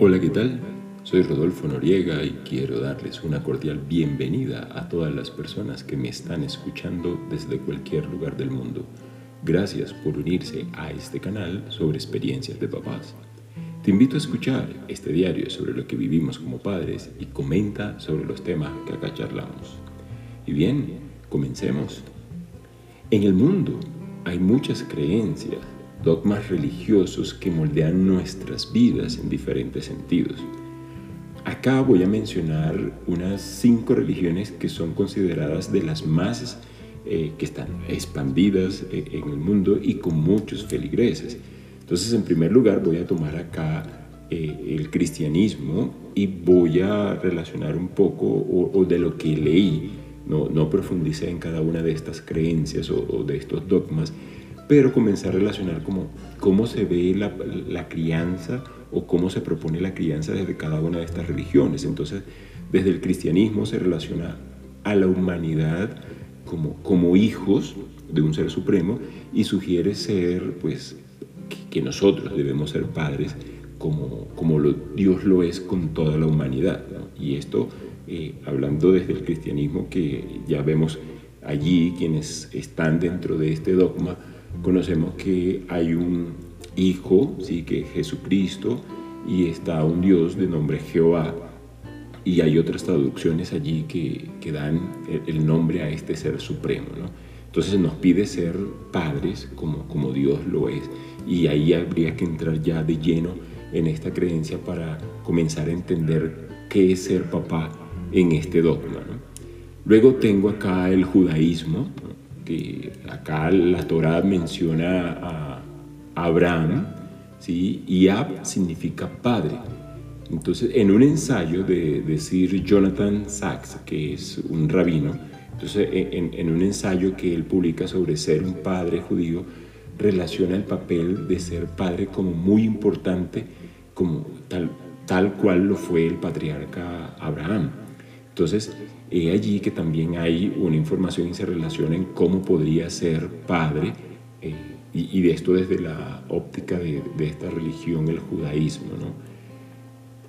Hola, ¿qué tal? Soy Rodolfo Noriega y quiero darles una cordial bienvenida a todas las personas que me están escuchando desde cualquier lugar del mundo. Gracias por unirse a este canal sobre experiencias de papás. Te invito a escuchar este diario sobre lo que vivimos como padres y comenta sobre los temas que acá charlamos. Y bien, comencemos. En el mundo hay muchas creencias dogmas religiosos que moldean nuestras vidas en diferentes sentidos. Acá voy a mencionar unas cinco religiones que son consideradas de las más eh, que están expandidas eh, en el mundo y con muchos feligreses. Entonces, en primer lugar, voy a tomar acá eh, el cristianismo y voy a relacionar un poco o, de lo que leí. No, no profundicé en cada una de estas creencias o, o de estos dogmas, pero comencé a relacionar como cómo se ve la, crianza o cómo se propone la crianza desde cada una de estas religiones. Entonces, desde el cristianismo se relaciona a la humanidad como, como hijos de un ser supremo y sugiere ser, pues, que, nosotros debemos ser padres como, como Dios lo es con toda la humanidad. Y esto, eh, hablando desde el cristianismo, que ya vemos allí quienes están dentro de este dogma, conocemos que hay un Hijo, ¿sí? que es Jesucristo, y está un Dios de nombre Jehová. Y hay otras traducciones allí que, que dan el nombre a este ser supremo. ¿no? Entonces nos pide ser padres como, como Dios lo es. Y ahí habría que entrar ya de lleno en esta creencia para comenzar a entender qué es ser papá en este dogma. ¿no? Luego tengo acá el judaísmo, acá la Torah menciona a Abraham, ¿sí? y Ab significa padre. Entonces, en un ensayo de decir Jonathan Sachs, que es un rabino, entonces en, en, un ensayo que él publica sobre ser un padre judío, relaciona el papel de ser padre como muy importante, como tal, tal cual lo fue el patriarca Abraham. Entonces, He allí que también hay una información y se relaciona en cómo podría ser padre, eh, y, de esto desde la óptica de, esta religión, el judaísmo. ¿no?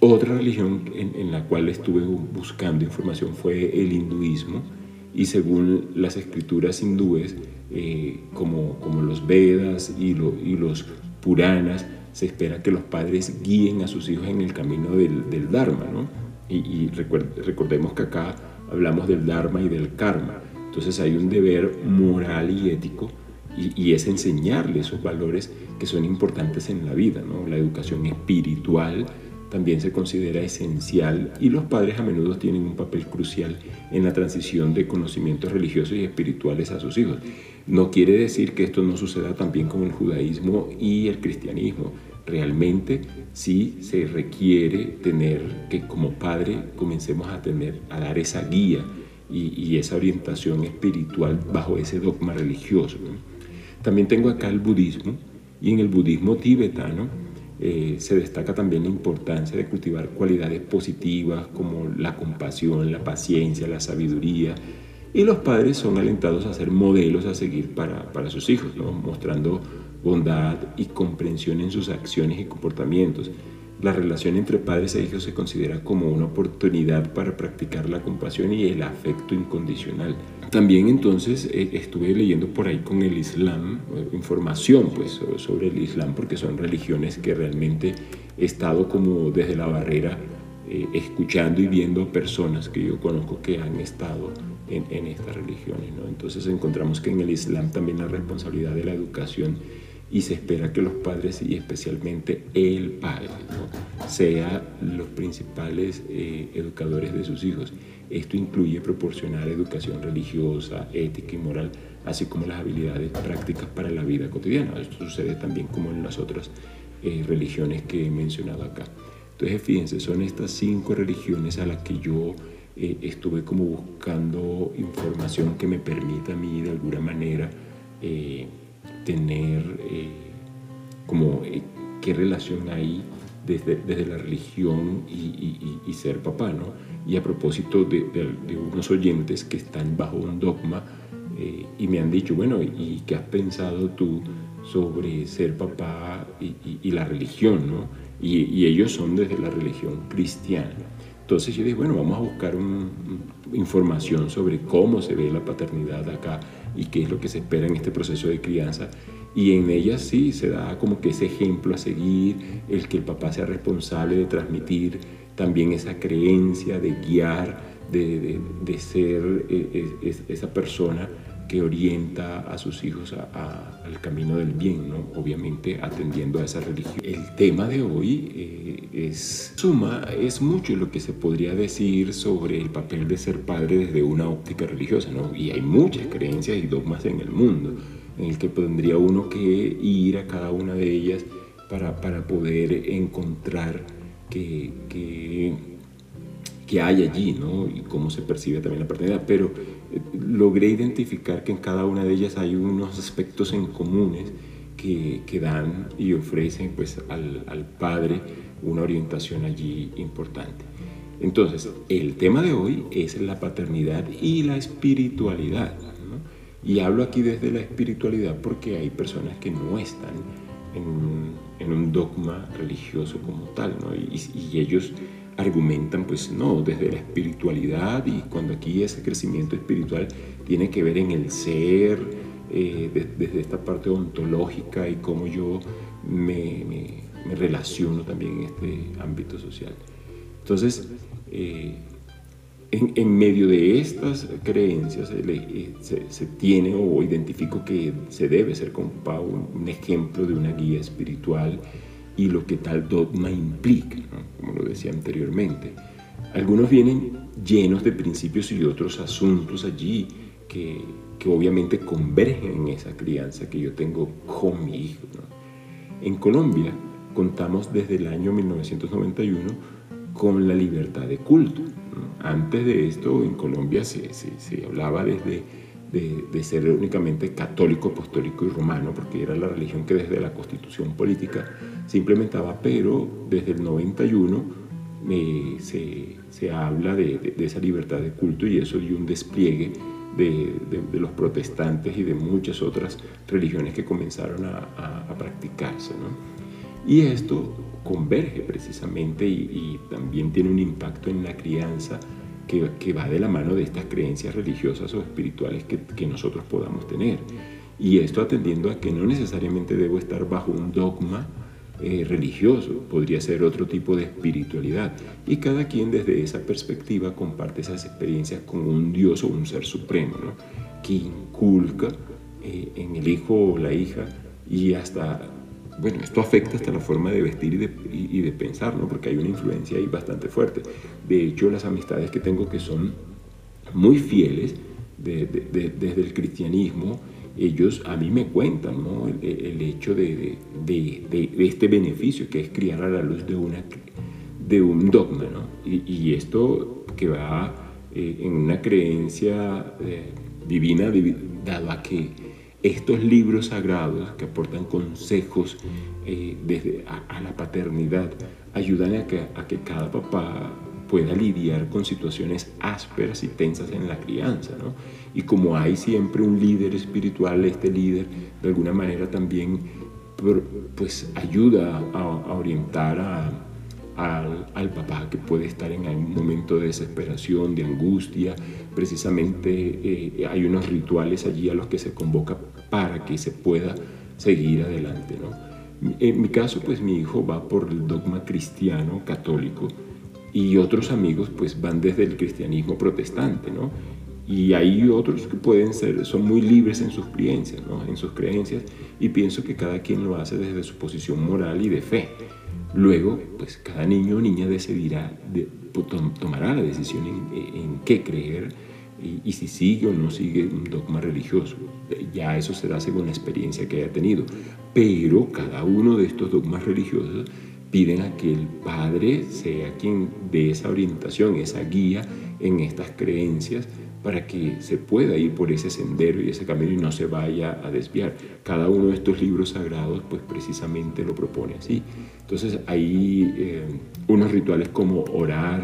Otra religión en, la cual estuve buscando información fue el hinduismo, y según las escrituras hindúes, eh, como, como los Vedas y, y, los Puranas, se espera que los padres guíen a sus hijos en el camino del, del Dharma. ¿no? Y, y recordemos que acá hablamos del Dharma y del Karma. Entonces hay un deber moral y ético y, es enseñarle esos valores que son importantes en la vida. ¿no? La educación espiritual también se considera esencial y los padres a menudo tienen un papel crucial en la transición de conocimientos religiosos y espirituales a sus hijos. No quiere decir que esto no suceda también con el judaísmo y el cristianismo realmente sí se requiere tener que como padre comencemos a tener, a dar esa guía y, esa orientación espiritual bajo ese dogma religioso. También tengo acá el budismo y en el budismo tibetano eh, se destaca también la importancia de cultivar cualidades positivas como la compasión, la paciencia, la sabiduría, y los padres son alentados a ser modelos a seguir para, para sus hijos, mostrando bondad y comprensión en sus acciones y comportamientos. La relación entre padres e hijos se considera como una oportunidad para practicar la compasión y el afecto incondicional. También entonces eh, estuve leyendo por ahí con el Islam, eh, información pues sobre el Islam, porque son religiones que realmente he estado como desde la barrera eh, escuchando y viendo a personas que yo conozco que han estado en, en estas religiones. ¿no? Entonces encontramos que en el Islam también la responsabilidad de la educación y se espera que los padres y especialmente el padre ¿no? sea los principales eh, educadores de sus hijos. Esto incluye proporcionar educación religiosa, ética y moral, así como las habilidades prácticas para la vida cotidiana. Esto sucede también como en las otras eh, religiones que he mencionado acá. Entonces, fíjense, son estas cinco religiones a las que yo eh, estuve como buscando información que me permita a mí de alguna manera tener eh, como eh, qué relación hay desde, desde la religión y, ser papá, ¿no? Y a propósito de, unos oyentes que están bajo un dogma eh, y me han dicho, bueno, ¿y qué has pensado tú sobre ser papá y, la religión, ¿no? y, ellos son desde la religión cristiana. Entonces yo dije, bueno, vamos a buscar información sobre cómo se ve la paternidad acá y qué es lo que se espera en este proceso de crianza. Y en ella sí se da como que ese ejemplo a seguir, el que el papá sea responsable de transmitir también esa creencia, de guiar, de, ser eh, esa persona que orienta a sus hijos al camino del bien, ¿no? obviamente atendiendo a esa religión. El tema de hoy eh, es suma, es mucho lo que se podría decir sobre el papel de ser padre desde una óptica religiosa, ¿no? y hay muchas creencias y dogmas en el mundo en el que tendría uno que ir a cada una de ellas para, para poder encontrar que, que, que hay allí, ¿no? y cómo se percibe también la paternidad, pero logré identificar que en cada una de ellas hay unos aspectos en comunes que, que dan y ofrecen pues, al, al, padre una orientación allí importante. Entonces, el tema de hoy es la paternidad y la espiritualidad. Y hablo aquí desde la espiritualidad porque hay personas que no están en, en un dogma religioso como tal, ¿no? y, y ellos argumentan, pues no, desde la espiritualidad y cuando aquí ese crecimiento espiritual tiene que ver en el ser, eh, desde esta parte ontológica y cómo yo me, relaciono también en este ámbito social. Entonces, eh, en, medio de estas creencias eh, se, tiene o identifico que se debe ser como un ejemplo de una guía espiritual y lo que tal dogma implica, como lo decía anteriormente. Algunos vienen llenos de principios y otros asuntos allí que, que obviamente convergen en esa crianza que yo tengo con mi hijo. En Colombia contamos desde el año 1991 con la libertad de culto. Antes de esto en Colombia se, se, se hablaba desde de, ser únicamente católico, apostólico y romano, porque era la religión que desde la constitución política se implementaba, pero desde el 91 eh, se, se, habla de, de, esa libertad de culto y eso dio un despliegue de, los protestantes y de muchas otras religiones que comenzaron a, a, practicarse. ¿no? Y esto converge precisamente y, y también tiene un impacto en la crianza que, va de la mano de estas creencias religiosas o espirituales que, que nosotros podamos tener. Y esto atendiendo a que no necesariamente debo estar bajo un dogma eh, religioso, podría ser otro tipo de espiritualidad. Y cada quien desde esa perspectiva comparte esas experiencias con un Dios o un ser supremo, que inculca eh, en el hijo o la hija y hasta bueno, esto afecta hasta la forma de vestir y de, y, pensar, ¿no? Porque hay una influencia ahí bastante fuerte. De hecho, las amistades que tengo que son muy fieles de, de, desde el cristianismo, ellos a mí me cuentan ¿no? el, hecho de, este beneficio que es criar a la luz de, una, de un dogma. ¿no? Y, esto que va eh, en una creencia eh, divina, dado a que estos libros sagrados que aportan consejos eh, desde a, la paternidad ayudan a que, a que cada papá pueda lidiar con situaciones ásperas y tensas en la crianza. ¿no? Y como hay siempre un líder espiritual, este líder de alguna manera también pues ayuda a, orientar al, papá que puede estar en algún momento de desesperación, de angustia. Precisamente eh, hay unos rituales allí a los que se convoca para que se pueda seguir adelante. ¿no? En mi caso, pues mi hijo va por el dogma cristiano católico y otros amigos pues van desde el cristianismo protestante, ¿no? Y hay otros que pueden ser, son muy libres en sus creencias, ¿no? En sus creencias y pienso que cada quien lo hace desde su posición moral y de fe. Luego, pues cada niño o niña decidirá, pues, tomará la decisión en, qué creer y, si sigue o no sigue un dogma religioso. Ya eso será según la experiencia que haya tenido. Pero cada uno de estos dogmas religiosos piden a que el padre sea quien dé esa orientación, esa guía en estas creencias para que se pueda ir por ese sendero y ese camino y no se vaya a desviar. Cada uno de estos libros sagrados pues precisamente lo propone así. Entonces hay eh, unos rituales como orar,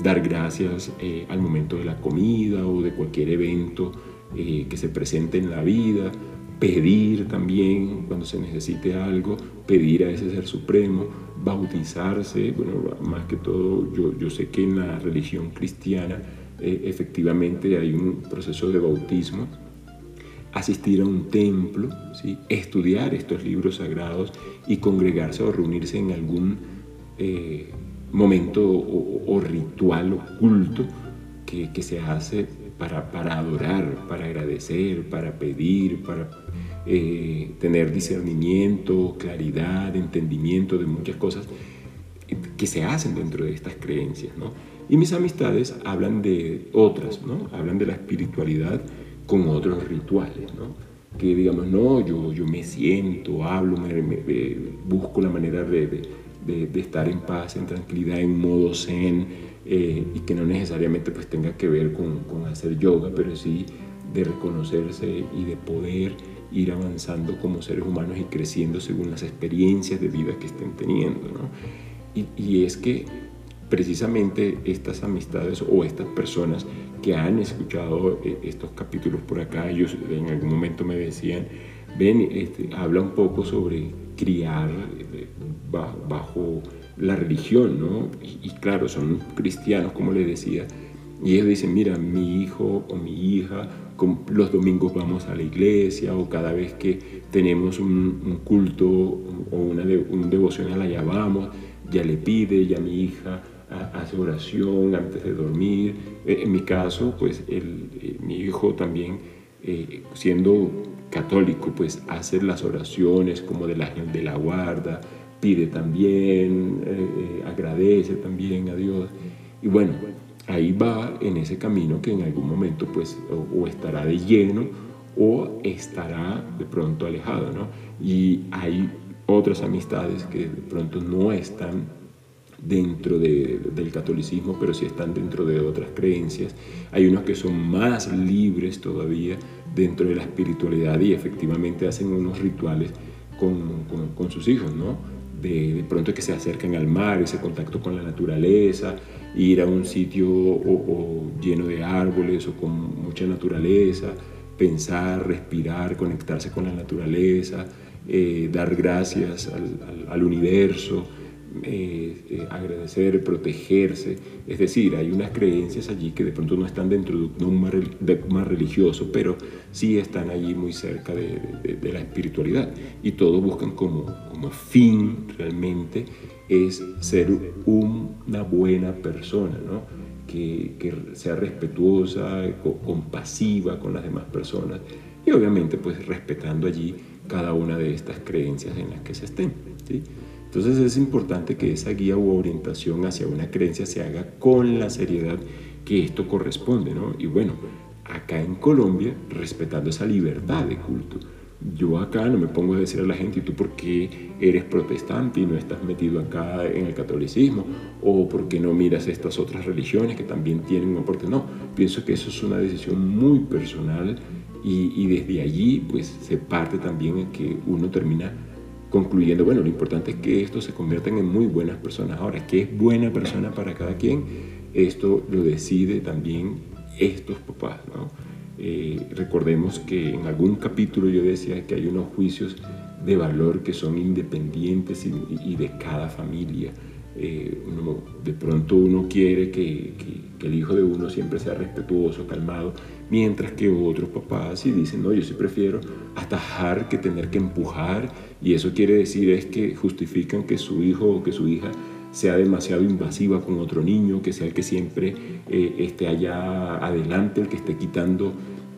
dar gracias eh, al momento de la comida o de cualquier evento eh, que se presente en la vida, pedir también cuando se necesite algo, pedir a ese ser supremo, bautizarse, bueno, más que todo yo, yo sé que en la religión cristiana eh, efectivamente hay un proceso de bautismo, asistir a un templo, ¿sí? estudiar estos libros sagrados y congregarse o reunirse en algún eh, momento o, ritual o culto que, que se hace para, para, adorar, para agradecer, para pedir, para eh, tener discernimiento, claridad, entendimiento de muchas cosas que se hacen dentro de estas creencias. ¿no? Y mis amistades hablan de otras, ¿no? hablan de la espiritualidad con otros rituales. ¿no? Que digamos, no, yo, yo me siento, hablo, me, busco la manera de, de, de, estar en paz, en tranquilidad, en modo zen, eh, y que no necesariamente pues tenga que ver con, con hacer yoga, pero sí de reconocerse y de poder ir avanzando como seres humanos y creciendo según las experiencias de vida que estén teniendo. ¿no? Y, y, es que precisamente estas amistades o estas personas que han escuchado eh, estos capítulos por acá, ellos en algún momento me decían, ven, este, habla un poco sobre criar eh, bajo la religión, ¿no? Y, y claro, son cristianos, como les decía, y ellos dicen, mira, mi hijo o mi hija los domingos vamos a la iglesia o cada vez que tenemos un, culto o una de, un devocional allá vamos, ya le pide, ya mi hija hace oración antes de dormir. Eh, en mi caso, pues el, eh, mi hijo también, eh, siendo católico, pues hace las oraciones como del ángel de la guarda, pide también, agradece también a Dios. Y bueno, ahí va en ese camino que en algún momento pues o, estará de lleno o estará de pronto alejado, ¿no? Y hay otras amistades que de pronto no están dentro del catolicismo, pero sí están dentro de otras creencias. Hay unos que son más libres todavía dentro de la espiritualidad y efectivamente hacen unos rituales con, con, sus hijos, ¿no? De, de, pronto que se acercan al mar, ese contacto con la naturaleza, ir a un sitio o, lleno de árboles o con mucha naturaleza, pensar, respirar, conectarse con la naturaleza, eh, dar gracias al, al, universo, eh, eh, agradecer, protegerse. Es decir, hay unas creencias allí que de pronto no están dentro de un dogma, más religioso, pero sí están allí muy cerca de, de, de la espiritualidad. Y todos buscan como, como fin realmente es ser una buena persona, ¿no? que, que, sea respetuosa, compasiva con las demás personas y obviamente pues respetando allí cada una de estas creencias en las que se estén. ¿sí? Entonces es importante que esa guía u orientación hacia una creencia se haga con la seriedad que esto corresponde. ¿no? Y bueno, acá en Colombia, respetando esa libertad de culto yo acá no me pongo a decir a la gente, ¿y tú por qué eres protestante y no estás metido acá en el catolicismo? ¿O por qué no miras estas otras religiones que también tienen un aporte? No, pienso que eso es una decisión muy personal y, y desde allí pues se parte también en que uno termina concluyendo, bueno, lo importante es que estos se conviertan en muy buenas personas. Ahora, ¿qué es buena persona para cada quien? Esto lo decide también estos papás, ¿no? Eh, recordemos que en algún capítulo yo decía que hay unos juicios de valor que son independientes y, de cada familia. Eh, de pronto uno quiere que, que, el hijo de uno siempre sea respetuoso, calmado, mientras que otros papás sí dicen, no, yo sí prefiero atajar que tener que empujar, y eso quiere decir es que justifican que su hijo o que su hija sea demasiado invasiva con otro niño, que sea el que siempre eh, esté allá adelante, el que esté quitando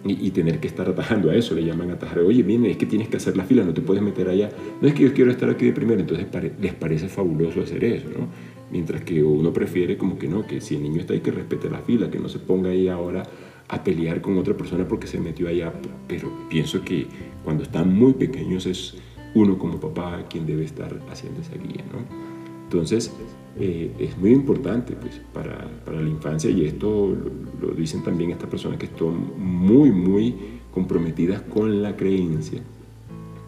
y, tener que estar atajando a eso, le llaman atajar. Oye, viene, es que tienes que hacer la fila, no te puedes meter allá. No es que yo quiero estar aquí de primero, entonces les parece fabuloso hacer eso, ¿no? Mientras que uno prefiere como que no, que si el niño está ahí que respete la fila, que no se ponga ahí ahora a pelear con otra persona porque se metió allá. Pero pienso que cuando están muy pequeños es uno como papá quien debe estar haciendo esa guía, ¿no? Entonces, eh, es muy importante pues, para, para, la infancia y esto lo, dicen también estas personas que están muy, muy comprometidas con la creencia,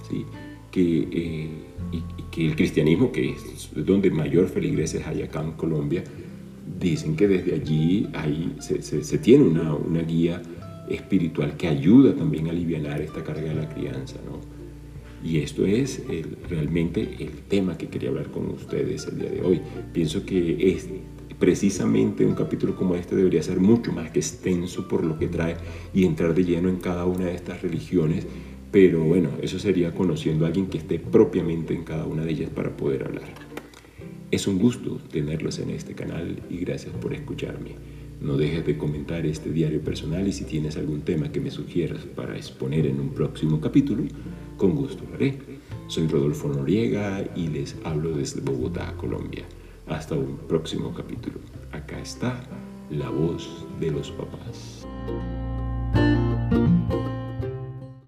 ¿sí? que, eh, y, que el cristianismo, que es donde mayor feligreses hay acá en Colombia, dicen que desde allí hay, se, se, se tiene una, una, guía espiritual que ayuda también a aliviar esta carga de la crianza, ¿no? Y esto es realmente el tema que quería hablar con ustedes el día de hoy. Pienso que es precisamente un capítulo como este debería ser mucho más que extenso por lo que trae y entrar de lleno en cada una de estas religiones, pero bueno, eso sería conociendo a alguien que esté propiamente en cada una de ellas para poder hablar. Es un gusto tenerlos en este canal y gracias por escucharme. No dejes de comentar este diario personal y si tienes algún tema que me sugieras para exponer en un próximo capítulo, con gusto lo haré. Soy Rodolfo Noriega y les hablo desde Bogotá, Colombia. Hasta un próximo capítulo. Acá está la voz de los papás.